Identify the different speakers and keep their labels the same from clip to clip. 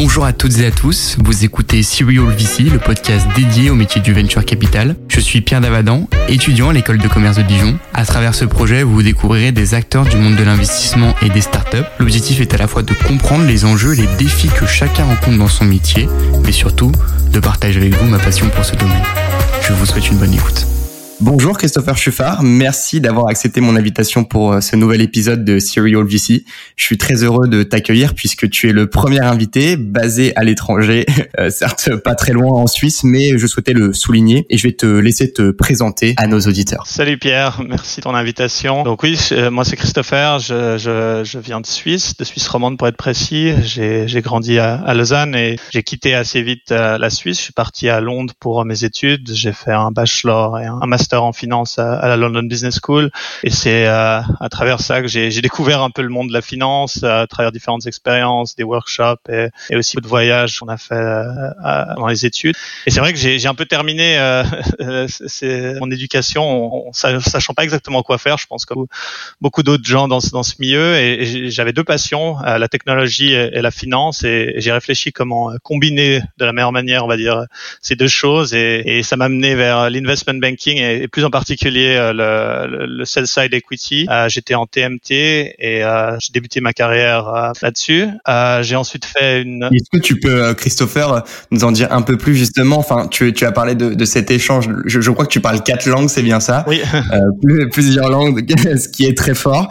Speaker 1: Bonjour à toutes et à tous, vous écoutez Serial VC, le podcast dédié au métier du venture capital. Je suis Pierre Davadan, étudiant à l'école de commerce de Dijon. À travers ce projet, vous découvrirez des acteurs du monde de l'investissement et des startups. L'objectif est à la fois de comprendre les enjeux et les défis que chacun rencontre dans son métier, mais surtout de partager avec vous ma passion pour ce domaine. Je vous souhaite une bonne écoute. Bonjour Christopher Chuffard, merci d'avoir accepté mon invitation pour euh, ce nouvel épisode de Serial VC. Je suis très heureux de t'accueillir puisque tu es le premier invité basé à l'étranger, euh, certes pas très loin en Suisse, mais je souhaitais le souligner et je vais te laisser te présenter à nos auditeurs.
Speaker 2: Salut Pierre, merci de ton invitation. Donc oui, moi c'est Christopher, je, je, je, viens de Suisse, de Suisse romande pour être précis. J'ai grandi à, Lausanne et j'ai quitté assez vite euh, la Suisse. Je suis parti à Londres pour mes études. J'ai fait un bachelor et un master en finance à, la London Business School. Et c'est euh, à travers ça que j'ai découvert un peu le monde de la finance, à travers différentes expériences, des workshops et, et aussi de voyages qu'on a fait euh, dans les études. Et c'est vrai que j'ai un peu terminé euh, mon éducation en, sachant pas exactement quoi faire. Je pense que beaucoup d'autres gens dans, dans ce milieu. Et, j'avais deux passions, la technologie et, la finance. Et, j'ai réfléchi comment combiner de la meilleure manière, on va dire, ces deux choses. Et, et ça m'a mené vers l'investment banking et plus en particulier euh, le, le, sell side equity. Euh, j'étais en TMT et euh, j'ai débuté ma carrière là-dessus. j'ai ensuite fait une.
Speaker 1: Est-ce que tu peux, Christopher, nous en dire un peu plus justement? Enfin, tu, tu as parlé de, de cet échange. Je, je, crois que tu parles quatre langues, c'est bien ça?
Speaker 2: Oui.
Speaker 1: plusieurs langues, ce qui est très fort.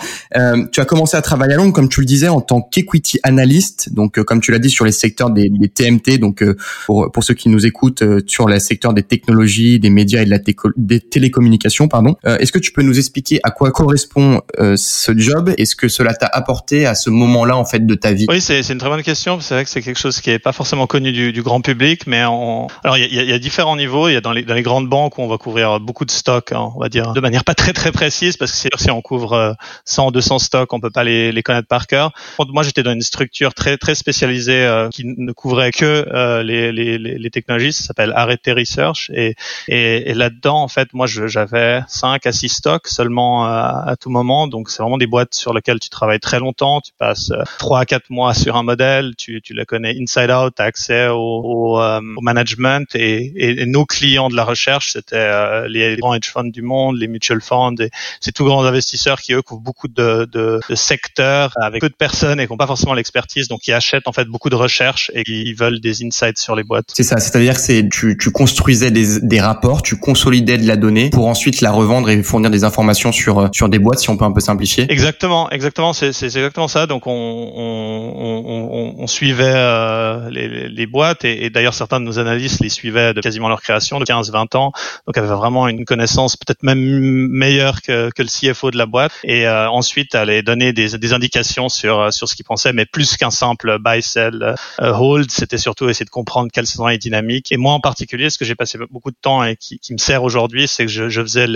Speaker 1: tu as commencé à travailler à Londres, comme tu le disais, en tant qu'equity analyst. Donc, comme tu l'as dit, sur les secteurs des, des TMT. Donc, pour, pour ceux qui nous écoutent, sur le secteur des technologies, des médias et de la des télécommunications, pardon. Euh, est-ce que tu peux nous expliquer à quoi correspond euh, ce job et ce que cela t'a apporté à ce moment-là en fait de ta vie?
Speaker 2: Oui, c'est une très bonne question. C'est vrai que c'est quelque chose qui est pas forcément connu du, grand public, mais on... alors il y a, différents niveaux. Il y a dans les, grandes banques où on va couvrir beaucoup de stocks, hein, on va dire de manière pas très très précise parce que si on couvre 100, 200 stocks, on peut pas les, connaître par cœur. Moi, j'étais dans une structure très très spécialisée euh, qui ne couvrait que les, les, les, technologies. Ça s'appelle Arrêté Research et, et là-dedans, en fait, moi j'avais 5 à 6 stocks seulement euh, à, tout moment. Donc c'est vraiment des boîtes sur lesquelles tu travailles très longtemps. Tu passes 3 euh, à 4 mois sur un modèle. Tu, tu le connais inside out, tu as accès au, euh, au, management et, et, nos clients de la recherche, c'était les grands hedge funds du monde, les mutual funds. Et c'est tous grands investisseurs qui eux couvrent beaucoup de, de, de, secteurs avec peu de personnes et qui n'ont pas forcément l'expertise. Donc ils achètent en fait beaucoup de recherches et ils veulent des insights sur les boîtes.
Speaker 1: C'est ça. C'est-à-dire que tu, tu construisais des, des rapports, tu consolidais de la donnée pour ensuite la revendre et fournir des informations sur euh, sur des boîtes si on peut un peu simplifier.
Speaker 2: Exactement, exactement, c'est exactement ça. Donc on on, on, on suivait euh, les, les, boîtes et, d'ailleurs certains de nos analystes les suivaient de quasiment leur création de 15-20 ans. Donc avaient vraiment une connaissance peut-être même meilleure que, que le CFO de la boîte et euh, ensuite aller donner des, des indications sur sur ce qu'ils pensaient, mais plus qu'un simple buy sell hold, c'était surtout essayer de comprendre quelles sont les dynamiques. Et moi en particulier, ce que j'ai passé beaucoup de temps et qui, qui me sert aujourd'hui, c'est que je, je faisais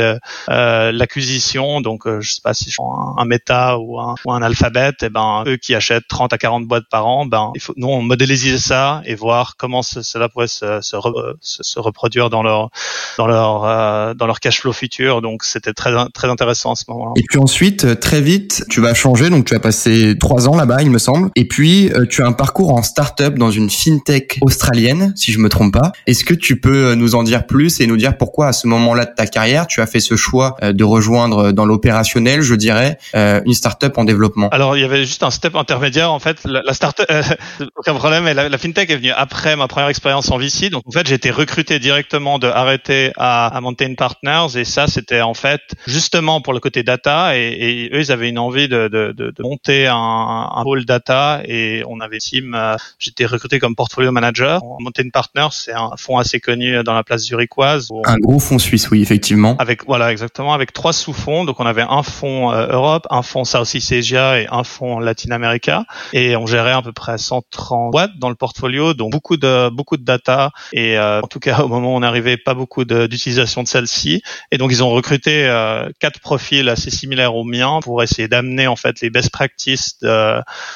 Speaker 2: euh, l'acquisition, donc euh, je sais pas si je prends un, un méta ou un, ou un alphabet, et ben eux qui achètent 30 à 40 boîtes par an, ben il faut nous on modéliser ça et voir comment cela pourrait se, se, se, reproduire dans leur dans leur euh, dans leur cash flow futur. Donc c'était très très intéressant à ce moment-là.
Speaker 1: Et puis ensuite très vite tu vas changer, donc tu as passé trois ans là-bas il me semble, et puis tu as un parcours en start-up dans une fintech australienne si je me trompe pas. Est-ce que tu peux nous en dire plus et nous dire pourquoi à ce moment-là de ta carrière, tu as fait ce choix euh, de rejoindre euh, dans l'opérationnel, je dirais, euh, une start-up en développement
Speaker 2: Alors, il y avait juste un step intermédiaire. En fait, la, la start-up, aucun problème, mais la, la, fintech est venue après ma première expérience en VC. Donc, en fait, j'ai été recruté directement de Arrêter à, à Mountain Partners. Et ça, c'était en fait justement pour le côté data. Et, et eux, ils avaient une envie de, de, de, de monter un, un pôle data. Et on avait team, j'étais recruté comme portfolio manager. Mountain Partners, c'est un fonds assez connu dans la place zurichoise.
Speaker 1: Un gros fonds suisse, oui, effectivement.
Speaker 2: Avec voilà exactement avec trois sous-fonds. Donc on avait un fonds euh, Europe, un fonds Southeast Asia et un fonds Latin America. Et on gérait à peu près 130 boîtes dans le portfolio, donc beaucoup de beaucoup de data. Et euh, en tout cas au moment où on arrivait, pas beaucoup d'utilisation de, celle-ci. Et donc ils ont recruté euh, quatre profils assez similaires aux miens pour essayer d'amener en fait les best practices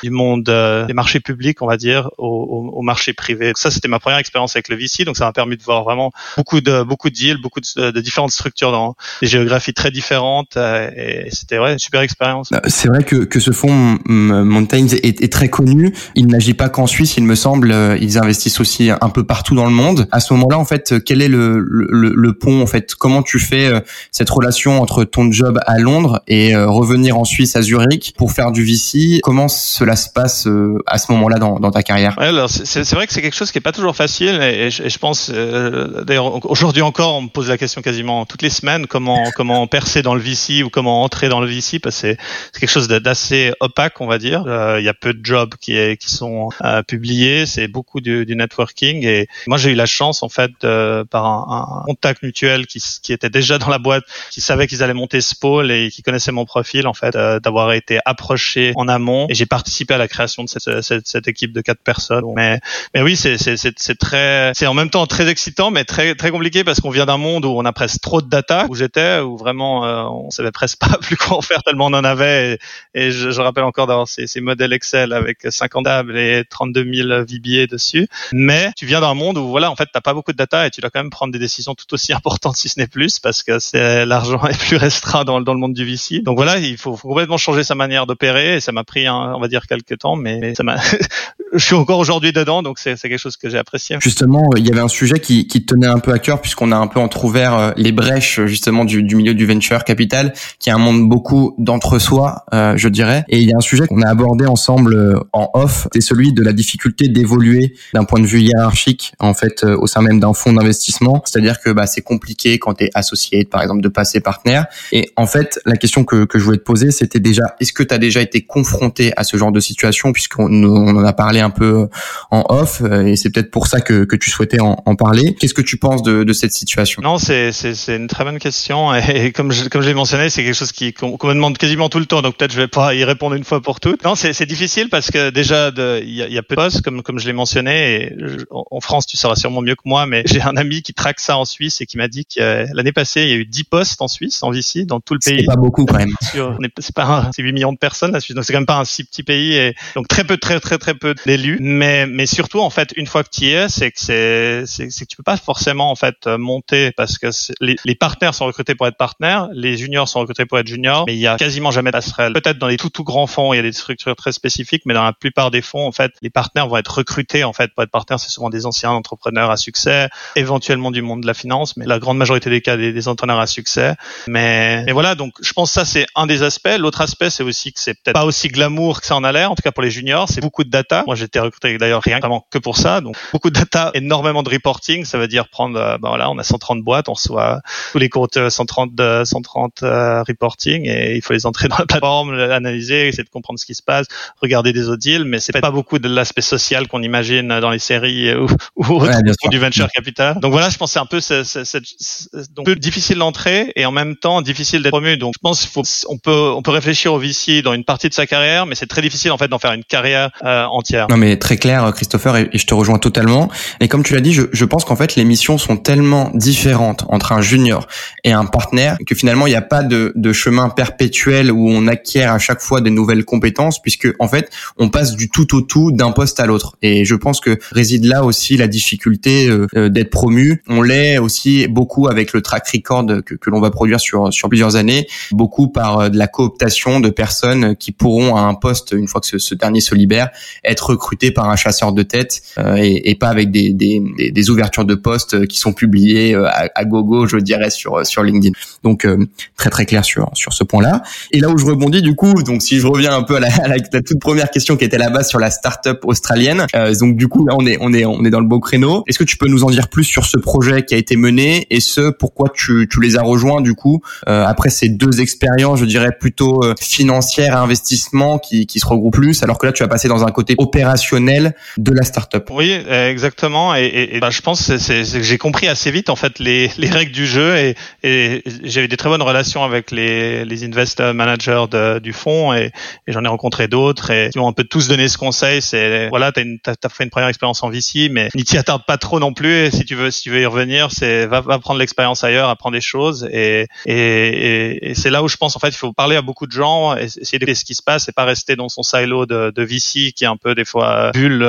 Speaker 2: du monde des marchés publics, on va dire, au, au, marché privé. ça c'était ma première expérience avec le VC, donc ça m'a permis de voir vraiment beaucoup de beaucoup de deals, beaucoup de, de différents différentes structures dans des géographies très différentes et c'était ouais, une super expérience.
Speaker 1: C'est vrai que, que ce fonds Mountains est, est très connu. Il n'agit pas qu'en Suisse, il me semble. Ils investissent aussi un peu partout dans le monde. À ce moment-là, en fait, quel est le, le, le pont En fait, comment tu fais cette relation entre ton job à Londres et revenir en Suisse à Zurich pour faire du VC Comment cela se passe à ce moment-là dans, dans ta carrière?
Speaker 2: Ouais, alors c'est vrai que c'est quelque chose qui est pas toujours facile et, je, je, pense euh, d'ailleurs aujourd'hui encore on me pose la question quasiment toutes les semaines comment comment percer dans le VC ou comment entrer dans le VC parce que c'est quelque chose d'assez opaque on va dire. Euh, il y a peu de jobs qui qui sont euh, publiés c'est beaucoup du, du, networking. Et moi j'ai eu la chance en fait par un, un, contact mutuel qui, qui était déjà dans la boîte qui savait qu'ils allaient monter ce pôle et qui connaissait mon profil en fait d'avoir été approché en amont. Et j'ai participé à la création de cette, cette, cette équipe de quatre personnes. Mais mais oui c'est c'est c'est très c'est en même temps très excitant mais très très compliqué parce qu'on vient d'un monde où on a presque trop de data où j'étais où vraiment euh, on savait presque pas plus quoi en faire tellement on en avait. Et, je, je, rappelle encore d'avoir ces, ces modèles Excel avec 50 tables et 32 000 VBA dessus. Mais tu viens d'un monde où voilà en fait t'as pas beaucoup de data et tu dois quand même prendre des décisions tout aussi importantes si ce n'est plus parce que c'est l'argent est plus restreint dans, dans le monde du VC donc voilà il faut, complètement changer sa manière d'opérer et ça m'a pris on va dire quelques temps mais ça m'a je suis encore aujourd'hui dedans donc c'est quelque chose que j'ai apprécié.
Speaker 1: Justement il y avait un sujet qui, qui tenait un peu à cœur puisqu'on a un peu entrouvert euh, les brèches justement du, du, milieu du venture capital, qui est un monde beaucoup d'entre-soi, euh, je dirais. Et il y a un sujet qu'on a abordé ensemble euh, en off, c'est celui de la difficulté d'évoluer d'un point de vue hiérarchique en fait au sein même d'un fonds d'investissement. C'est-à-dire que bah, c'est compliqué quand tu es associé, par exemple, de passer partenaire. Et en fait, la question que, que je voulais te poser, c'était déjà, est-ce que tu as déjà été confronté à ce genre de situation, puisqu'on on en a parlé un peu en off, et c'est peut-être pour ça que, que tu souhaitais en, en parler. Qu'est-ce que tu penses de, de cette situation?
Speaker 2: Non, c'est une très bonne question et comme je, comme j'ai mentionné, c'est quelque chose qui qu'on me demande quasiment tout le temps, donc peut-être je vais pas y répondre une fois pour toutes. Non, c'est difficile parce que déjà il y a, y a, peu de postes comme comme je l'ai mentionné et en France tu sauras sûrement mieux que moi, mais j'ai un ami qui traque ça en Suisse et qui m'a dit que l'année passée il y a eu 10 postes en Suisse en VC dans tout le pays.
Speaker 1: C'est pas beaucoup quand même.
Speaker 2: C'est pas c'est 8 millions de personnes la Suisse, donc c'est quand même pas un si petit pays et donc très peu très très très peu d'élus, mais mais surtout en fait une fois que tu y es, c'est que c'est c'est que tu peux pas forcément en fait monter parce que les, partenaires sont recrutés pour être partenaires, les juniors sont recrutés pour être juniors, mais il y a quasiment jamais de passerelle. Peut-être dans les tout tout grands fonds, il y a des structures très spécifiques, mais dans la plupart des fonds, en fait, les partenaires vont être recrutés en fait pour être partenaires. C'est souvent des anciens entrepreneurs à succès, éventuellement du monde de la finance, mais la grande majorité des cas des, entrepreneurs à succès. Mais, voilà, donc je pense que ça c'est un des aspects. L'autre aspect, c'est aussi que c'est peut-être pas aussi glamour que ça en a l'air. En tout cas pour les juniors, c'est beaucoup de data. Moi, été recruté d'ailleurs rien que pour ça, donc beaucoup de data, énormément de reporting. Ça veut dire prendre, euh, ben voilà, on a 130 boîtes, on reçoit tous les comptes 130 130 euh, reporting et il faut les entrer dans la plateforme, l'analyser, essayer de comprendre ce qui se passe, regarder des autres deals, mais c'est pas beaucoup de l'aspect social qu'on imagine dans les séries ou, ou du venture capital. Donc voilà, je pense c'est un peu c'est, donc peu difficile d'entrer et en même temps difficile d'être promu. Donc je pense qu'il faut on peut on peut réfléchir au VC dans une partie de sa carrière, mais c'est très difficile en fait d'en faire une carrière euh, entière.
Speaker 1: Non mais très clair Christopher et, je te rejoins totalement. Et comme tu l'as dit, je, je pense qu'en fait les missions sont tellement différentes entre un junior et un partenaire que finalement il n'y a pas de, de, chemin perpétuel où on acquiert à chaque fois des nouvelles compétences puisque en fait on passe du tout au tout d'un poste à l'autre. Et je pense que réside là aussi la difficulté euh, euh, d'être promu. On l'est aussi beaucoup avec le track record que, que l'on va produire sur sur plusieurs années beaucoup par euh, de la cooptation de personnes qui pourront à un poste une fois que ce, ce dernier se libère être recrutés par un chasseur de tête et, et, pas avec des, des, des, ouvertures de postes qui sont publiées à, à gogo je dirais sur sur LinkedIn donc euh, très très clair sur sur ce point-là. Et là où je rebondis du coup, donc si je reviens un peu à la, à la, toute première question qui était la base sur la startup australienne, euh, donc du coup là on est on est on est dans le beau créneau. Est-ce que tu peux nous en dire plus sur ce projet qui a été mené et ce pourquoi tu tu les as rejoints du coup euh, après ces deux expériences, je dirais plutôt financières et investissement qui qui se regroupent plus, alors que là tu as passé dans un côté opérationnel de la startup?
Speaker 2: Oui, exactement. Et, et, bah, je pense que j'ai compris assez vite en fait les les règles du jeu et, et eu des très bonnes relations avec les, les investor managers de, du fonds et, et j'en ai rencontré d'autres et qui m'ont un peu tous donné ce conseil. C'est voilà, t'as as, as, fait une première expérience en VC, mais n'y t'y attarde pas trop non plus. Et si tu veux, si tu veux y revenir, c'est va, va prendre l'expérience ailleurs, apprendre des choses. Et, et, et c'est là où je pense en fait, il faut parler à beaucoup de gens, essayer de voir ce qui se passe et pas rester dans son silo de, de VC qui est un peu des fois bulle,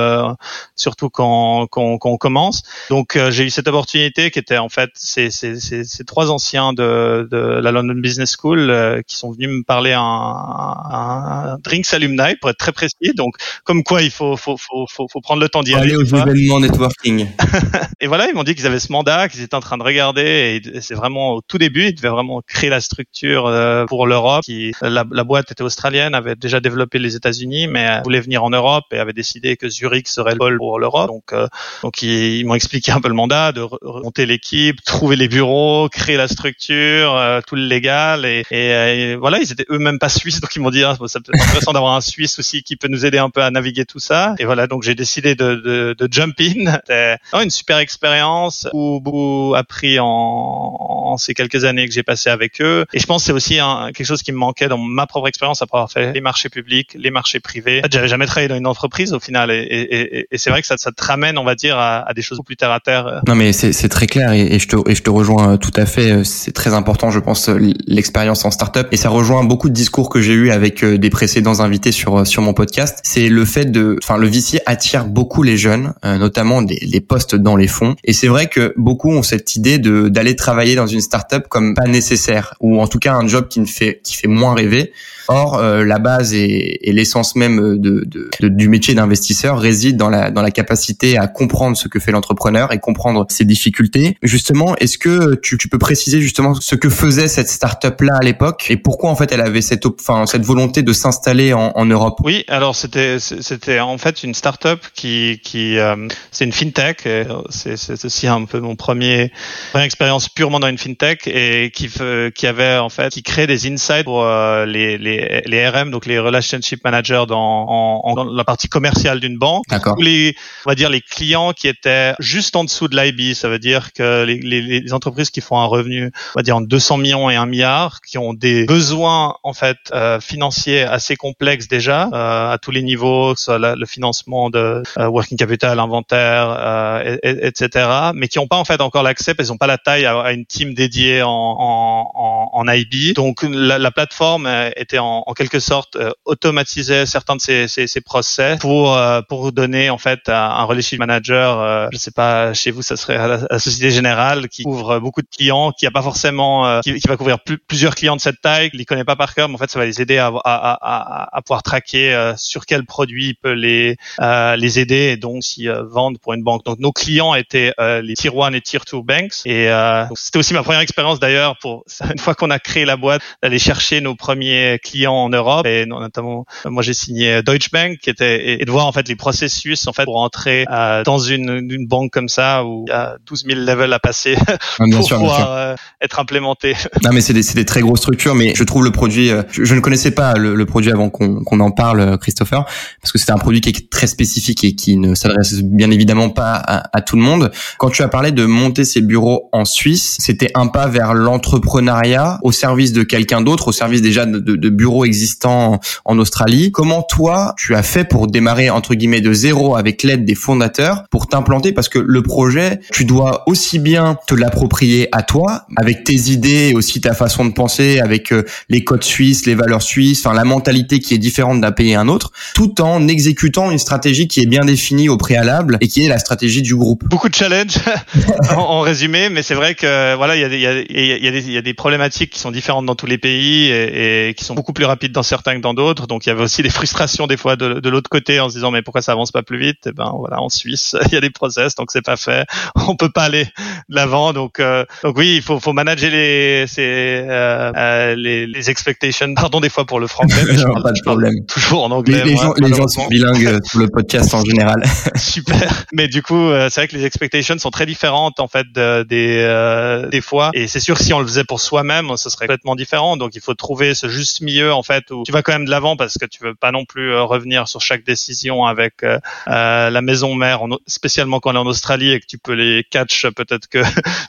Speaker 2: surtout quand, quand, quand, on commence. Donc j'ai eu cette opportunité qui était en fait ces, ces, ces, ces trois anciens de, de, la London Business School qui sont venus me parler un, un, un Drinks Alumni pour être très précis. Donc comme quoi il faut, faut, faut, faut, faut prendre le temps d'y aller.
Speaker 1: Aller aux événements networking.
Speaker 2: et voilà, ils m'ont dit qu'ils avaient ce mandat, qu'ils étaient en train de regarder et c'est vraiment au tout début, ils devaient vraiment créer la structure euh, pour l'Europe. Qui, la, la, boîte était australienne, avait déjà développé les États-Unis, mais voulait venir en Europe et avait décidé que Zurich serait le pôle pour l'Europe. Donc, euh, donc ils, m'ont expliqué un peu le mandat de remonter l'équipe, trouver les bureaux, créer la structure, euh, tout le légal et, et, voilà, ils étaient eux-mêmes pas suisses, donc ils m'ont dit ah, ça peut être intéressant d'avoir un Suisse aussi qui peut nous aider un peu à naviguer tout ça. Et voilà, donc j'ai décidé de, de, de jump in. C'était une super expérience où beaucoup appris en, en ces quelques années que j'ai passé avec eux. Et je pense que c'est aussi un, quelque chose qui me manquait dans ma propre expérience après avoir fait les marchés publics, les marchés privés. J'avais jamais travaillé dans une entreprise au final, et, et, c'est vrai que ça, ça, te ramène, on va dire, à, à des choses plus terre à terre.
Speaker 1: Non, mais c'est très clair, et, je te, et je te rejoins euh, tout à fait. Euh, c'est très important, je pense, euh, l'expérience en startup, et ça rejoint beaucoup de discours que j'ai eu avec des précédents invités sur sur mon podcast. C'est le fait de, enfin, le VC attire beaucoup les jeunes, notamment des, les postes dans les fonds, et c'est vrai que beaucoup ont cette idée de d'aller travailler dans une startup comme pas nécessaire ou en tout cas un job qui ne fait qui fait moins rêver Or, euh, la base et, et l'essence même de, de, de, du métier d'investisseur réside dans la, dans la capacité à comprendre ce que fait l'entrepreneur et comprendre ses difficultés. Justement, est-ce que tu, tu, peux préciser justement ce que faisait cette start-up-là à l'époque et pourquoi en fait elle avait cette, enfin, cette volonté de s'installer en, en, Europe?
Speaker 2: Oui, alors c'était c'était en fait une start-up qui, qui euh, c'est une fintech. C'est aussi un peu mon premier première expérience purement dans une fintech et qui qui avait en fait qui crée des insights pour euh, les, les les, RM, donc les relationship managers dans, en, dans la partie commerciale d'une banque.
Speaker 1: D'accord.
Speaker 2: Les, on va dire les clients qui étaient juste en dessous de l'IB, ça veut dire que les, les, les, entreprises qui font un revenu, on va dire en 200 millions et 1 milliard, qui ont des besoins en fait euh, financiers assez complexes déjà euh, à tous les niveaux, que ce soit le financement de euh, working capital, inventaire, euh, et, etc. Mais qui n'ont pas en fait encore l'accès, parce qu'ils n'ont pas la taille à, une team dédiée en, en, en, en IB. Donc la, la plateforme était en en, quelque sorte euh, automatiser certains de ces, ces, ces procès pour euh, pour donner en fait un relationship manager, euh, je sais pas chez vous ça serait à la, Société Générale qui couvre beaucoup de clients, qui a pas forcément euh, qui, qui, va couvrir plusieurs clients de cette taille, qui les connaît pas par cœur, mais en fait ça va les aider à, à, à, à pouvoir traquer sur quel produit il peut les les aider et donc s'ils vendent pour une banque. Donc nos clients étaient les tier 1 et tier 2 banks et c'était aussi ma première expérience d'ailleurs pour une fois qu'on a créé la boîte d'aller chercher nos premiers clients en Europe et notamment moi j'ai signé Deutsche Bank qui était et, de voir en fait les processus en fait pour entrer euh, dans une, une, banque comme ça où il y a 12 000 levels à passer pour pouvoir euh, être implémenté.
Speaker 1: Non mais c'est des, des très grosses structures mais je trouve le produit euh, je, ne connaissais pas le, le produit avant qu'on qu'on en parle Christopher parce que c'était un produit qui est très spécifique et qui ne s'adresse bien évidemment pas à, à, tout le monde. Quand tu as parlé de monter ses bureaux en Suisse, c'était un pas vers l'entrepreneuriat au service de quelqu'un d'autre, au service déjà de, de, de bureaux existants en Australie. Comment toi, tu as fait pour démarrer entre guillemets de zéro avec l'aide des fondateurs pour t'implanter? Parce que le projet, tu dois aussi bien te l'approprier à toi avec tes idées et aussi ta façon de penser avec euh, les codes suisses, les valeurs suisses, enfin la mentalité qui est différente d'un pays à un autre, tout en exécutant une stratégie qui est bien définie au préalable et qui est la stratégie du groupe.
Speaker 2: Beaucoup de challenges en, résumé, mais c'est vrai que voilà, il y a, y, il y a des problématiques qui sont différentes dans tous les pays et, et qui sont beaucoup plus rapide dans certains que dans d'autres. Donc il y avait aussi des frustrations des fois de, de l'autre côté en se disant mais pourquoi ça avance pas plus vite? Et eh ben voilà, en Suisse il y a des process donc c'est pas fait, on peut pas aller de l'avant. Donc euh, donc oui, il faut faut manager les euh, euh, les, les expectations. Pardon des fois pour le français,
Speaker 1: mais je parle, pas de problème.
Speaker 2: toujours en anglais.
Speaker 1: Les, gens, les gens sont bilingues sur le podcast en général.
Speaker 2: Super. Mais du coup c'est vrai que les expectations sont très différentes en fait de, des des fois et c'est sûr si on le faisait pour soi-même, ce serait complètement différent. Donc il faut trouver ce juste milieu en fait où tu vas quand même de l'avant parce que tu veux pas non plus euh, revenir sur chaque décision avec euh, euh, la maison mère, spécialement quand on est en Australie et que tu peux les catch peut-être que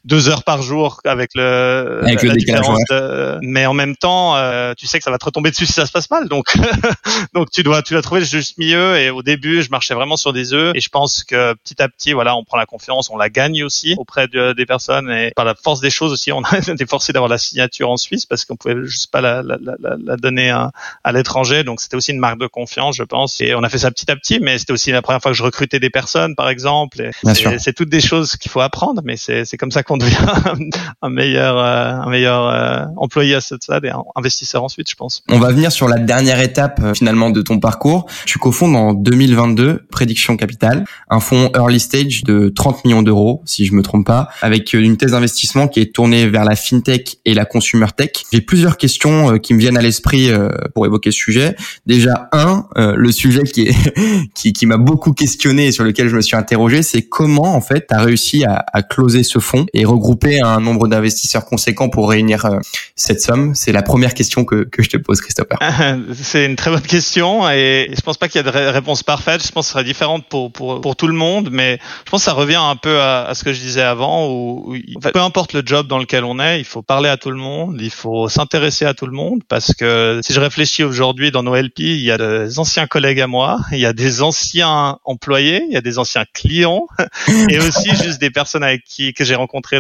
Speaker 2: deux heures par jour avec le
Speaker 1: avec la, différence.
Speaker 2: mais en même temps, tu sais que ça va te retomber dessus si ça se passe mal. Donc donc tu dois tu dois trouver le juste milieu. Et au début, je marchais vraiment sur des œufs et je pense que petit à petit, voilà, on prend la confiance, on la gagne aussi auprès de, des personnes et par la force des choses aussi, on a été forcé d'avoir la signature en Suisse parce qu'on pouvait juste pas la, la, la, la donner à, à l'étranger. Donc c'était aussi une marque de confiance, je pense. Et on a fait ça ça petit à petit, mais c'était aussi la première fois que je recrutais des personnes, par exemple. C'est toutes des choses qu'il faut apprendre, mais c'est comme ça qu'on devient un meilleur, euh, un meilleur euh, employé à ce stade et investisseur ensuite, je pense.
Speaker 1: On va venir sur la dernière étape euh, finalement de ton parcours. Tu cofondes en 2022 Prédiction Capital, un fonds early stage de 30 millions d'euros, si je me trompe pas, avec une thèse d'investissement qui est tournée vers la fintech et la consumer tech. J'ai plusieurs questions qui me viennent à l'esprit pour évoquer ce sujet. Déjà un, le sujet qui est qui, qui m'a beaucoup questionné et sur lequel je me suis interrogé, c'est comment en fait tu as réussi à, à closer ce fonds et regrouper un nombre d'investisseurs conséquents pour réunir euh, cette somme? C'est la première question que, je te pose, Christopher.
Speaker 2: C'est une très bonne question et je pense pas qu'il y a de réponse parfaite. Je pense que ce sera différente pour, tout le monde, mais je pense que ça revient un peu à, à ce que je disais avant où, peu importe le job dans lequel on est, il faut parler à tout le monde, il faut s'intéresser à tout le monde parce que si je réfléchis aujourd'hui dans nos LP, il y a des anciens collègues à moi, il y a des anciens employés, il y a des anciens clients et aussi juste des personnes avec qui que j'ai rencontrées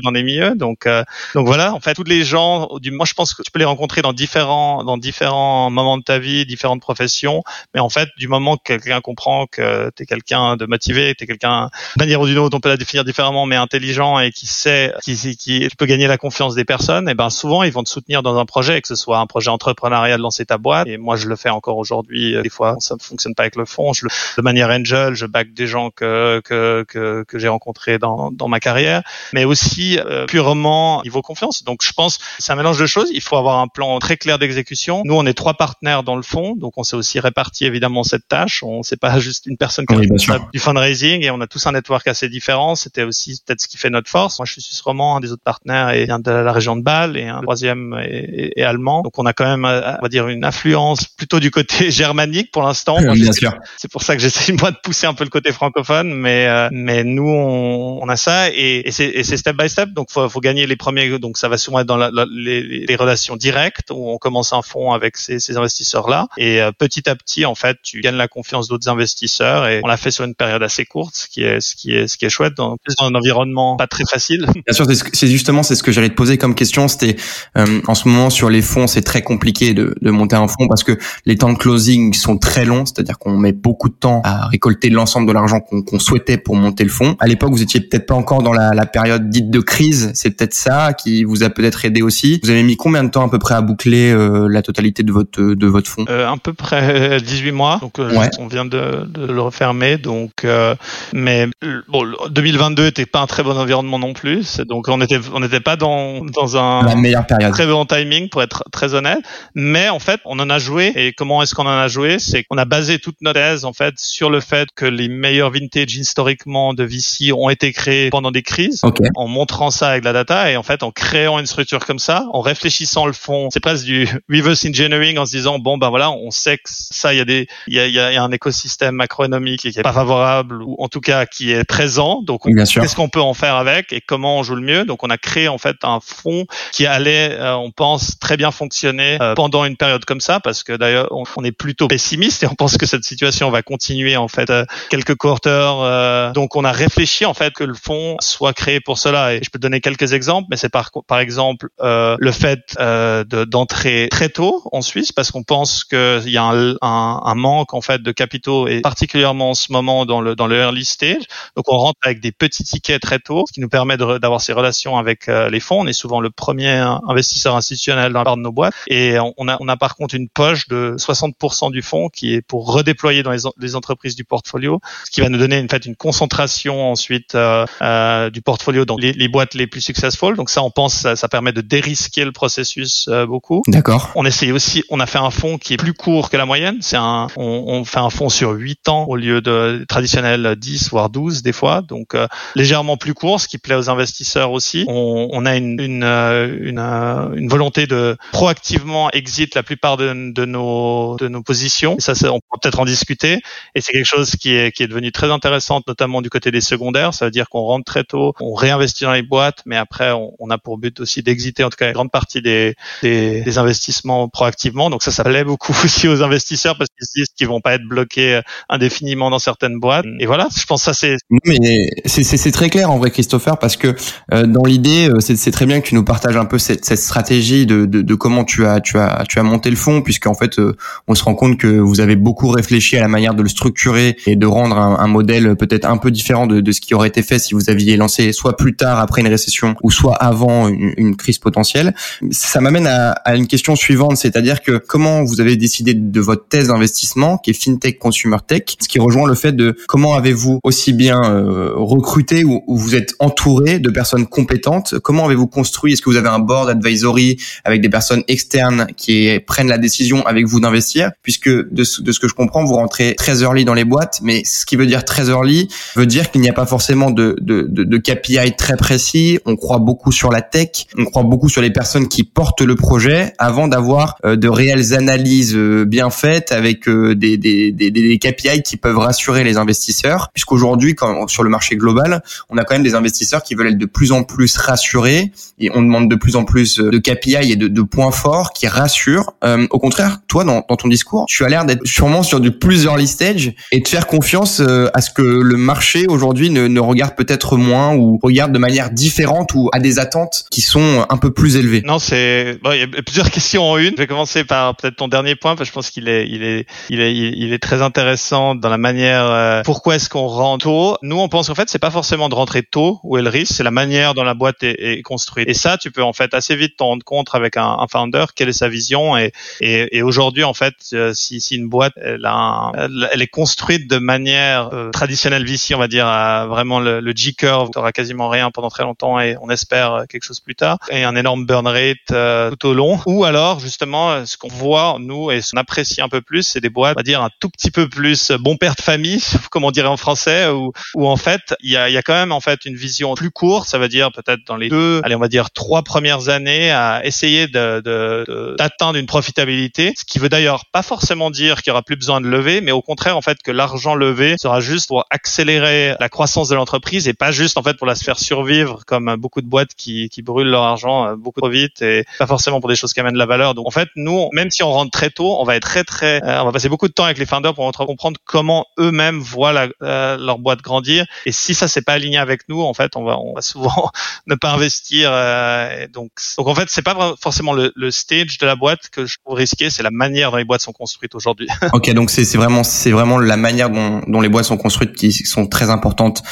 Speaker 2: Donc euh, donc voilà, en fait, tous les gens, du, moi je pense que tu peux les rencontrer dans différents dans différents moments de ta vie, différentes professions, mais en fait, du moment que quelqu'un comprend que tu es quelqu'un de motivé, tu es quelqu'un de manière ou d'une autre, on peut la définir différemment, mais intelligent et qui sait qui qui, peut gagner la confiance des personnes, et ben souvent ils vont te soutenir dans un projet, que ce soit un projet entrepreneurial de lancer ta boîte. Et moi je le fais encore aujourd'hui. Des fois ça ne fonctionne pas avec le fond. Je de manière angel, je back des gens que que que, que j'ai rencontrés dans dans ma carrière, mais aussi euh, purement niveau confiance. Donc je pense c'est un mélange de choses. Il faut avoir un plan très clair d'exécution. Nous on est trois partenaires dans le fond, donc on s'est aussi réparti évidemment cette tâche. On c'est pas juste une personne qui oui, du fundraising et on a tous un network assez différent. C'était aussi peut-être ce qui fait notre force. Moi je suis suisse roman, un des autres partenaires un de la région de Bâle et un troisième est, allemand. Donc on a quand même on va dire une influence plutôt du côté germanique pour l'instant.
Speaker 1: bien sûr.
Speaker 2: C'est pour ça que j'essaie moi de pousser un peu le côté francophone, mais euh, mais nous on, on a ça et, et c'est step by step. Donc faut, faut gagner les premiers. Donc ça va souvent être dans la, les, les, relations directes où on commence un fonds avec ces, ces investisseurs-là et euh, petit à petit, en fait, tu gagnes la confiance d'autres investisseurs et on l'a fait sur une période assez courte, ce qui est ce qui est ce qui est chouette, dans, dans un environnement pas très facile.
Speaker 1: Bien sûr, c'est justement c'est ce que j'allais te poser comme question. C'était euh, en ce moment sur les fonds, c'est très compliqué de, de monter un fonds parce que les temps de closing sont très longs, c'est-à-dire qu'on met beaucoup de temps à récolter l'ensemble de l'argent qu'on souhaitait pour monter le fonds. À l'époque, vous étiez peut-être pas encore dans la, la période dite de c'est peut-être ça qui vous a peut-être aidé aussi. Vous avez mis combien de temps à peu près à boucler euh, la totalité de votre de votre fonds?
Speaker 2: Euh, À peu près 18 mois. Donc euh, on vient de, de, le refermer. Donc euh, mais bon, 2022 n'était pas un très bon environnement non plus. Donc on était on n'était pas dans dans un
Speaker 1: la meilleure période.
Speaker 2: très bon timing pour être très honnête. Mais en fait, on en a joué. Et comment est-ce qu'on en a joué? C'est qu'on a basé toute notre thèse en fait sur le fait que les meilleurs vintage historiquement de VC ont été créés pendant des crises. En montrant ça avec la data et en fait en créant une structure comme ça, en réfléchissant le fond, c'est presque du reverse engineering en se disant bon ben voilà, on sait que ça il y a des il y a, y a, un écosystème macroéconomique qui est pas favorable ou en tout cas qui est présent. Donc qu'est-ce qu'on peut en faire avec et comment on joue le mieux? Donc on a créé en fait un fonds qui allait, euh, on pense très bien fonctionner euh, pendant une période comme ça parce que d'ailleurs on, est plutôt pessimiste et on pense que cette situation va continuer en fait euh, quelques quarters. donc on a réfléchi en fait que le fonds soit créé pour cela et je peux donner quelques exemples, mais c'est par exemple le fait d'entrer très tôt en Suisse parce qu'on pense qu'il y a un, un, un, manque en fait de capitaux et particulièrement en ce moment dans le dans le early stage. Donc on rentre avec des petits tickets très tôt, ce qui nous permet d'avoir ces relations avec euh, les fonds. On est souvent le premier investisseur institutionnel dans de nos boîtes et on a on a par contre une poche de 60% du fonds qui est pour redéployer dans les, les, entreprises du portfolio, ce qui va nous donner en fait une concentration ensuite euh, euh, du portfolio dans les, les, boîtes les plus successful. Donc ça on pense ça, ça permet de dérisquer le processus euh, beaucoup.
Speaker 1: D'accord.
Speaker 2: On essaye aussi, on a fait un fonds qui est plus court que la moyenne. C'est un, on, on, fait un fonds sur 8 ans au lieu de traditionnel 10 voire 12 des fois, donc euh, légèrement plus court, ce qui plaît aux investisseurs aussi. On, on a une, une, euh, une, euh, une, volonté de proactivement exit la plupart de, de nos de nos positions. Et ça, on peut peut-être en discuter. Et c'est quelque chose qui est qui est devenu très intéressant, notamment du côté des secondaires. Ça veut dire qu'on rentre très tôt, on réinvestit dans les boîtes, mais après on, on a pour but aussi d'exiter en tout cas une grande partie des, des, des investissements proactivement. Donc ça, ça plaît beaucoup aussi aux investisseurs parce qu'ils se disent qu'ils vont pas être bloqués euh, indéfiniment dans certaines boîtes. Et voilà, je pense que ça c'est.
Speaker 1: Mais c'est très clair en vrai, Christopher, parce que euh, dans l'idée, euh, c'est très bien que tu nous partages un peu cette, cette stratégie de, de, de, comment tu as tu as tu as monté le fonds, puisqu'en fait, on se rend compte que vous avez beaucoup réfléchi à la manière de le structurer et de rendre un, un modèle peut-être un peu différent de, de, ce qui aurait été fait si vous aviez lancé soit plus tard après une récession ou soit avant une, une crise potentielle. Ça m'amène à, à, une question suivante, c'est-à-dire que comment vous avez décidé de votre thèse d'investissement qui est FinTech Consumer Tech, ce qui rejoint le fait de comment avez-vous aussi bien euh, recruté ou, ou, vous êtes entouré de personnes compétentes, comment avez-vous construit, est-ce que vous avez un board advisory avec des personnes externes qui prennent la décision avec vous d'investir, puisque de ce, de ce que je comprends, vous rentrez très early dans les boîtes, mais ce qui veut dire très early veut dire qu'il n'y a pas forcément de, de, de, de KPI très précis. On croit beaucoup sur la tech, on croit beaucoup sur les personnes qui portent le projet avant d'avoir euh, de réelles analyses euh, bien faites avec euh, des, des, des, des, KPI qui peuvent rassurer les investisseurs. Puisqu'aujourd'hui, quand sur le marché global, on a quand même des investisseurs qui veulent être de plus en plus rassurés et on demande de plus en plus de KPI et de, de points forts qui rassurent. Euh, au contraire, toi, dans, dans ton discours, tu as l'air d'être sûrement sur du plus early stage et de faire confiance à ce que le marché aujourd'hui ne, ne regarde peut-être moins ou regarde de manière différente ou a des attentes qui sont un peu plus élevées
Speaker 2: Non, c'est bon, il y a plusieurs questions en une. Je vais commencer par peut-être ton dernier point parce que je pense qu'il est il est il est il est très intéressant dans la manière euh, pourquoi est-ce qu'on rentre tôt. Nous, on pense en fait c'est pas forcément de rentrer tôt où est le risque, c'est la manière dont la boîte est, est, construite. Et ça, tu peux en fait assez vite t'en rendre compte avec un, un, founder quelle est sa vision et et, et aujourd'hui en fait euh, si, si une boîte elle, a elle, est construite de manière euh, traditionnelle VC, on va dire à vraiment le, le G curve, tu quasiment rien pendant très longtemps et on espère quelque chose plus tard. Et un énorme burn rate euh, tout au long. Ou alors justement ce qu'on voit nous et ce qu'on apprécie un peu plus c'est des boîtes on va dire un tout petit peu plus bon père de famille comme on dirait en français où, en fait il y a, y a quand même en fait une vision plus courte. Ça veut dire peut-être dans les deux allez on va dire trois premières années à essayer de, de, d'atteindre une profitabilité. Ce qui veut d'ailleurs pas forcément dire qu'il y aura plus besoin de lever mais au contraire en fait que l'argent levé sera juste pour accélérer la croissance de l'entreprise et pas juste en fait pour la faire survivre comme beaucoup de boîtes qui, qui brûlent leur argent euh, beaucoup trop vite et pas forcément pour des choses qui amènent de la valeur. Donc en fait, nous, même si on rentre très tôt, on va être très très, euh, on va passer beaucoup de temps avec les founders pour comprendre comment eux-mêmes voient la, euh, leur boîte grandir. Et si ça c'est pas aligné avec nous, en fait, on va, on va souvent ne pas investir. donc, donc en fait, c'est pas forcément le, le, stage de la boîte que je trouve risqué, c'est la manière dont les boîtes sont construites aujourd'hui.
Speaker 1: ok, donc c'est vraiment c'est vraiment la manière dont, dont les boîtes sont construites qui sont très importantes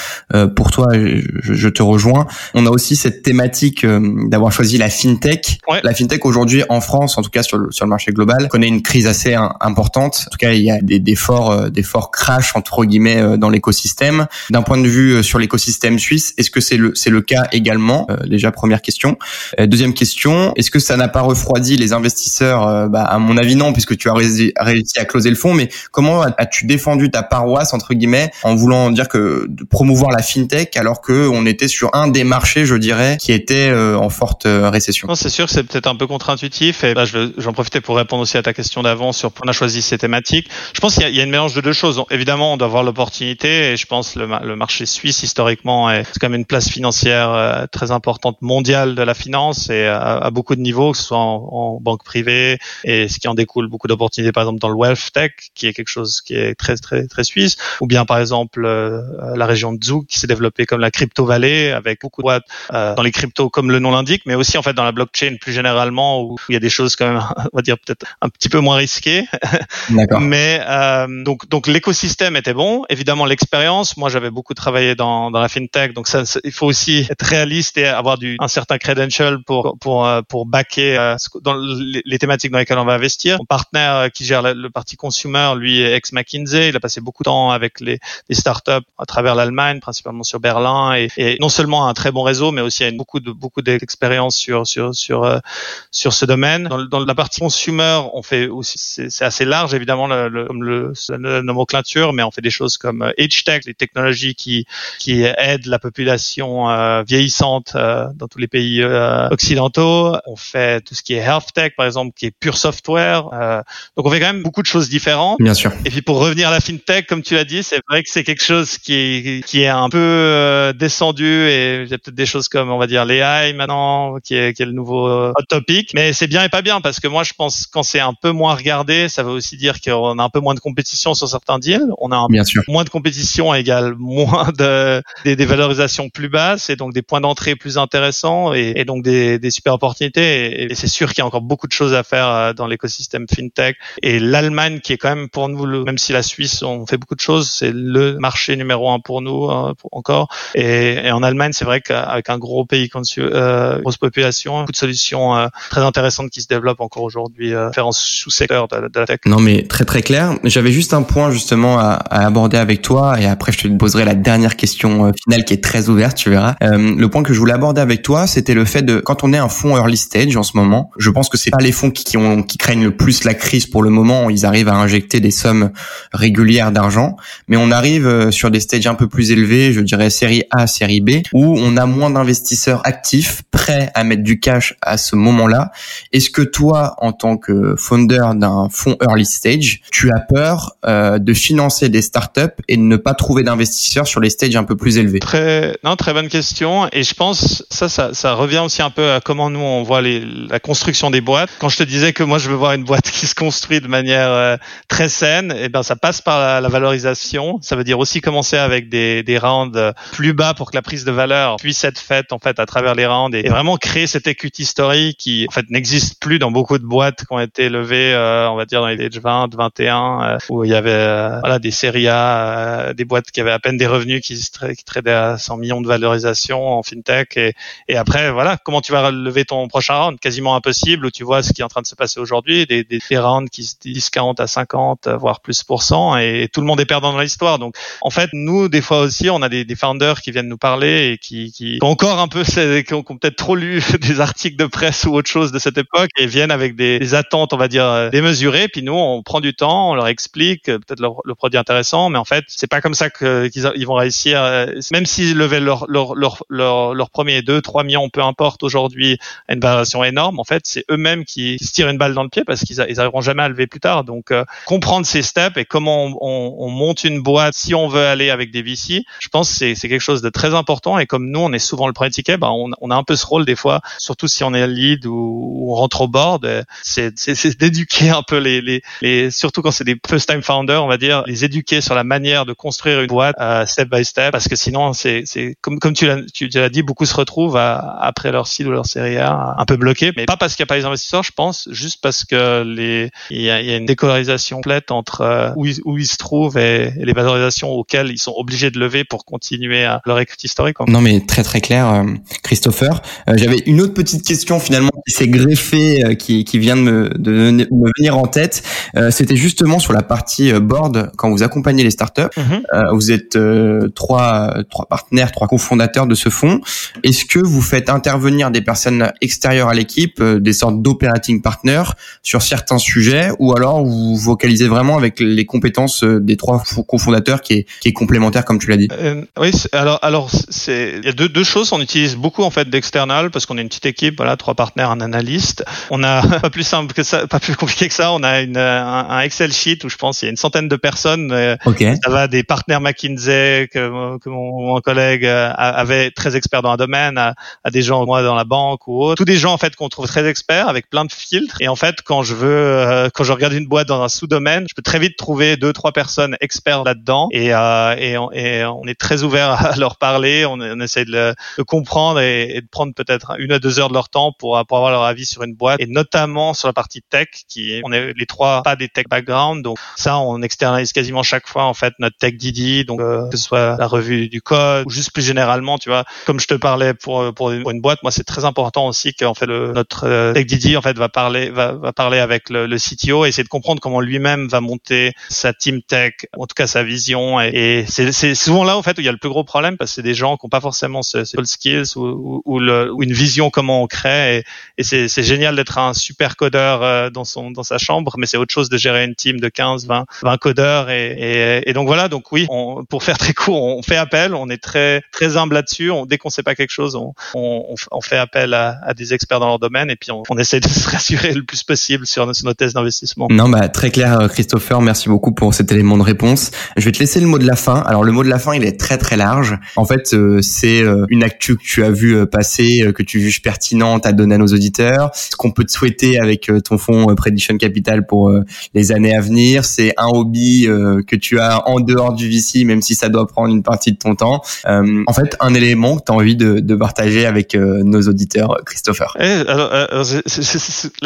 Speaker 1: pour toi. Je, je, te rejoins. On a aussi cette thématique d'avoir choisi la fintech. La fintech aujourd'hui en France, en tout cas sur le, sur le marché global, connaît une crise assez importante. En tout cas, il y a des, des forts euh, des forts crash entre guillemets euh, dans l'écosystème. D'un point de vue euh, sur l'écosystème suisse, est-ce que c'est le c'est le cas également? Déjà première question. deuxième question, est-ce que ça n'a pas refroidi les investisseurs? Bah, À mon avis non, puisque tu as réussi à closer le fond. Mais comment as-tu défendu ta paroisse entre guillemets en voulant dire que de promouvoir la fintech alors que on était sur un des marchés, je dirais, qui était en forte euh, récession.
Speaker 2: C'est sûr c'est peut-être un peu contre-intuitif et bah, j'en profitais pour répondre aussi à ta question d'avant sur pourquoi on a choisi ces thématiques. Je pense qu'il y, y, a une mélange de deux choses. évidemment, on doit avoir l'opportunité et je pense le, le marché suisse historiquement est quand même une place financière euh, très importante mondiale de la finance et à, à beaucoup de niveaux, que ce soit en, en, banque privée et ce qui en découle beaucoup d'opportunités par exemple dans le wealth tech qui est quelque chose qui est très très très suisse ou bien par exemple euh, la région de Zug qui s'est développée comme la crypto vallée avec beaucoup de boîtes dans les cryptos comme le nom l'indique mais aussi en fait dans la blockchain plus généralement où il y a des choses quand même, on va dire peut-être un petit peu moins risquées. Mais euh, donc donc l'écosystème était bon. Évidemment l'expérience. Moi j'avais beaucoup travaillé dans dans la fintech, donc ça, il faut aussi être réaliste et avoir du un certain credential pour pour euh, pour backer euh, dans les, thématiques dans lesquelles on va investir. Mon partenaire euh, qui gère le, parti consumer, lui est ex McKinsey. Il a passé beaucoup de temps avec les, les startups à travers l'Allemagne, principalement sur Berlin, et, et non seulement un très bon réseau, mais aussi a une, beaucoup de beaucoup d'expérience sur sur sur euh, sur ce domaine. Dans, dans, la partie consumer, on fait aussi c'est assez large évidemment le, le, le, la nomenclature, mais on fait des choses comme age tech, les technologies qui qui aident la population euh, vieillissante euh, dans tous les pays euh, occidentaux. On fait tout ce qui est health tech par exemple, qui est pure software. Euh, donc on fait quand même beaucoup de choses différentes.
Speaker 1: Bien sûr.
Speaker 2: Et puis pour revenir à la fintech, comme tu l'as dit, c'est vrai que c'est quelque chose qui qui est un peu descendu et il y a peut-être des choses comme on va dire l'AI maintenant qui est, qui est le nouveau euh, hot topic. Mais c'est bien et pas bien parce que moi, je pense quand c'est un peu moins regardé, ça veut aussi dire qu'on a un peu moins de compétition sur certains deals. On a un
Speaker 1: bien sûr.
Speaker 2: moins de compétition égale moins de des, des, valorisations plus basses et donc des points d'entrée plus intéressants et, et donc des, des, super opportunités. Et, et c'est sûr qu'il y a encore beaucoup de choses à faire euh, dans l'écosystème fintech. Et l'Allemagne, qui est quand même pour nous, le, même si la Suisse, on fait beaucoup de choses, c'est le marché numéro un pour nous hein, encore. Et, et, en Allemagne, c'est vrai qu'avec un gros pays, euh, grosse population, beaucoup de solutions euh, très intéressantes qui se développent encore aujourd'hui, euh, sous-secteur de, de, la tech.
Speaker 1: Non, mais très très clair. J'avais juste un point justement à, à, aborder avec toi, et après je te poserai la dernière question euh, finale qui est très ouverte, tu verras. Euh, le point que je voulais aborder avec toi, c'était le fait de quand on est un fonds early stage en ce moment, je pense que c'est pas les fonds qui, qui, ont, qui craignent le plus la crise pour le moment. Ils arrivent à injecter des sommes régulières d'argent, mais on arrive sur des stages un peu plus élevés, je dirais série A, série B, où on a moins d'investisseurs actifs prêts à mettre du cash à ce moment-là. Est-ce que toi, en tant que founder d'un fonds early stage, tu as peur euh, de financer des startups et de ne pas trouver d'investisseurs sur les stages un peu plus élevés?
Speaker 2: Très, non, très bonne question. Et je pense ça, ça, ça revient aussi un peu à comment nous on voit les, la construction des boîtes. Quand je te disais que moi je veux voir une boîte qui se construit de manière euh, très saine, et eh ben ça passe par la, la, valorisation. Ça veut dire aussi commencer avec des, des rounds plus bas pour que la prise de valeur puisse être faite en fait à travers les rounds et, vraiment créer cette equity story qui en fait n'existe plus dans beaucoup de boîtes qui ont été levées, euh, on va dire dans les age 20, 21, euh, où il y avait euh, voilà des séries A, des boîtes qui avaient à peine des revenus qui, qui tradaient à 100 millions de valorisation en fintech et, et après voilà comment tu vas lever ton prochain round, quasiment impossible où tu vois ce qui est en train de se passer aujourd'hui, des, des, des rounds qui se disent 40 à 50 voire plus pour cent et, tout le monde est perdant dans l'histoire. Donc en fait nous des fois aussi on a des, des founders qui viennent nous parler et qui, qui ont encore un peu, qui ont, peut-être trop lu des articles de presse ou autre chose de cette époque et viennent avec des, des attentes, on va dire, euh, démesurées. Puis nous, on prend du temps, on leur explique euh, peut-être le produit intéressant, mais en fait, c'est pas comme ça qu'ils ils vont réussir. Euh, même s'ils levaient leur, leur, leur, leur, leur premier 2, 3 millions, peu importe aujourd'hui, une valorisation énorme, en fait, c'est eux-mêmes qui, se tirent une balle dans le pied parce qu'ils ils jamais à lever plus tard. Donc, comprendre ces steps et comment on, on, on, monte une boîte si on veut aller avec des VC, je pense que c'est quelque chose de très important. Et comme on est souvent le premier ticket, bah, on, on, a un peu ce rôle des fois, surtout si on est lead ou, on rentre au board, euh, c'est d'éduquer un peu les, les, les surtout quand c'est des first time founders, on va dire, les éduquer sur la manière de construire une boîte euh, step by step, parce que sinon c'est comme comme tu l'as dit, beaucoup se retrouvent à, après leur seed ou leur série A un peu bloqués, mais pas parce qu'il n'y a pas les investisseurs, je pense, juste parce que les il y a, y a une décolorisation complète entre euh, où, ils, où ils se trouvent et, les valorisations auxquelles ils sont obligés de lever pour continuer à leur equity historique.
Speaker 1: Non mais très très clair, euh, Christopher. Euh, j'avais une autre petite question finalement qui s'est greffée, euh, qui, qui vient de me, de me venir en tête. C'était justement sur la partie board quand vous accompagnez les startups. Mm vous êtes trois trois partenaires, trois cofondateurs de ce fonds. Est-ce que vous faites intervenir des personnes extérieures à l'équipe, des sortes d'operating partners sur certains sujets, ou alors vous vocalisez vraiment avec les compétences des trois cofondateurs qui est qui est complémentaire comme tu l'as dit?
Speaker 2: oui, alors alors c'est il y a deux, deux choses. On utilise beaucoup en fait d'external parce qu'on est une petite équipe, voilà, trois partenaires, un analyste. On a pas plus simple que ça, pas plus compliqué que ça. On a une, un, Excel sheet où je pense il y a une centaine de personnes. Euh, ça va des partenaires McKinsey que, que mon, collègue euh, avait très experts dans un domaine, à, à, des gens moi dans la banque ou autre. Tous des gens en fait qu'on trouve très experts avec plein de filtres. Et en fait, quand je veux, euh, quand je regarde une boîte dans un sous-domaine, je peux très vite trouver deux trois personnes experts là-dedans. Et, et, on, et on est très ouvert à leur parler. On, on essaie de, le, de comprendre et, de prendre peut-être une à deux heures de leur temps pour, pour avoir leur avis sur une boîte. Et notamment sur la partie tech qui on est les trois pas des tech background donc ça on externalise quasiment chaque fois en fait notre tech Didi. Donc euh, que ce soit la revue du code ou juste plus généralement tu vois. Comme je te parlais pour pour une boîte moi c'est très important aussi qu'en fait le, notre euh, tech Didi en fait va parler va, va parler avec le, le CTO et essayer de comprendre comment lui-même va monter sa team tech en tout cas sa vision. Et, et c'est souvent là en fait où il y a le plus gros problème parce que c'est des gens qui n'ont pas forcément ce, ce skills ou, une vision comment on crée. Et, c'est génial d'être un super codeur euh, dans son dans sa chambre, mais c'est autre chose de gérer une team de 15, 20, 20 codeurs. Et, donc voilà. Donc oui, pour faire très court, on fait appel. On est très très humble là-dessus. Dès qu'on sait pas quelque chose, on, fait appel à, des experts dans leur domaine et puis on, on essaie de se rassurer le plus possible sur, sur nos tests d'investissement.
Speaker 1: Non, bah très clair, euh, Christopher. Merci beaucoup pour cet élément de réponse. Je vais te laisser le mot de la fin. Alors le mot de la fin, il est très très large. En fait, euh, c'est une actu que tu as vu euh, passer, euh, que tu juges pertinente à donner à nos auditeurs Ce qu'on peut te souhaiter avec euh, ton fonds Prediction Capital pour les années à venir, c'est un hobby que tu as en dehors du VC, même si ça doit prendre une partie de ton temps. en fait, un élément que tu as envie de, de, partager avec nos auditeurs, Christopher.
Speaker 2: Eh,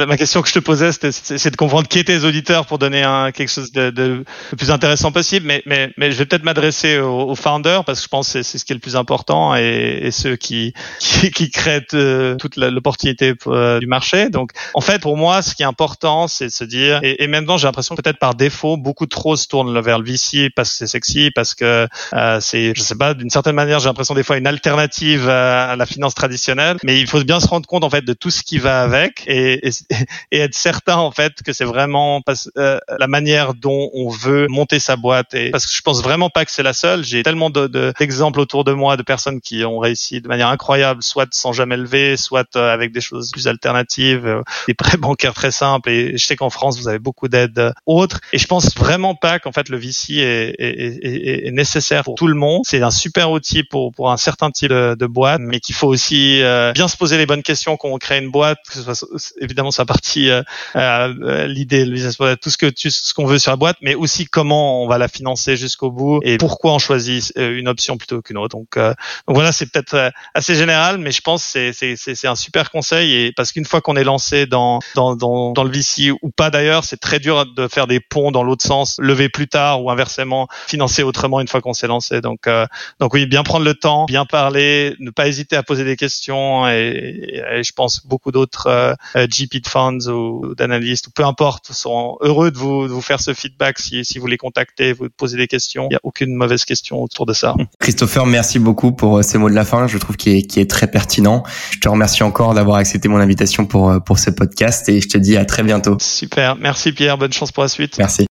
Speaker 2: ma question que je te posais, c'est de comprendre qui étaient tes auditeurs pour donner un quelque chose de, de, plus intéressant possible. Mais, mais, mais je vais peut-être m'adresser aux, aux, founders parce que je pense que c'est ce qui est le plus important et, et ceux qui, qui, qui créent euh, toute l'opportunité euh, du marché. Donc, en fait, pour moi, ce qui est important, c'est de se dire, et, et maintenant, j'ai l'impression peut-être par défaut, beaucoup trop se tournent vers le VC parce que c'est sexy, parce que euh, c'est, je sais pas, d'une certaine manière, j'ai l'impression des fois une alternative à, la finance traditionnelle. Mais il faut bien se rendre compte en fait de tout ce qui va avec et, et, et être certain en fait que c'est vraiment euh, la manière dont on veut monter sa boîte. Et parce que je pense vraiment pas que c'est la seule. J'ai tellement d'exemples de, autour de moi de personnes qui ont réussi de manière incroyable, soit sans jamais lever, soit euh, avec des choses plus alternatives, euh, des prêts bancaires très simples. Et je sais qu'en France, vous avez beaucoup d'aides autres. Et je pense vraiment pas qu'en fait le VC est, est, est, est, nécessaire pour tout le monde. C'est un super outil pour pour un certain type de, de boîte, mais qu'il faut aussi bien se poser les bonnes questions quand on crée une boîte, que ce soit évidemment sa partie euh, l'idée, le business model, tout ce que tu, ce qu'on veut sur la boîte, mais aussi comment on va la financer jusqu'au bout et pourquoi on choisit euh, une option plutôt qu'une autre. Donc, euh, donc voilà, c'est peut-être euh, assez général, mais je pense c'est c'est c'est un super conseil et parce qu'une fois qu'on est lancé dans dans dans, dans le VC ou pas d'ailleurs, c'est très dur de faire des ponts dans l'autre sens, lever plus tard ou inversement financer autrement une fois qu'on s'est lancé. Donc donc oui, bien prendre le temps, bien parler, ne pas hésiter à poser des questions et, et je pense beaucoup d'autres GP de funds ou d'analystes ou peu importe sont heureux de vous, de vous faire ce feedback si, si vous les contactez, vous posez des questions. Il n'y a aucune mauvaise question autour de ça.
Speaker 1: Christopher, merci beaucoup pour euh, ces mots de la fin. Je trouve qu'il est, est très pertinent. Je te remercie encore d'avoir accepté mon invitation pour, euh, pour ce podcast et je te dis à très bientôt.
Speaker 2: Super. Merci Pierre. Bonne chance pour la suite.
Speaker 1: Merci.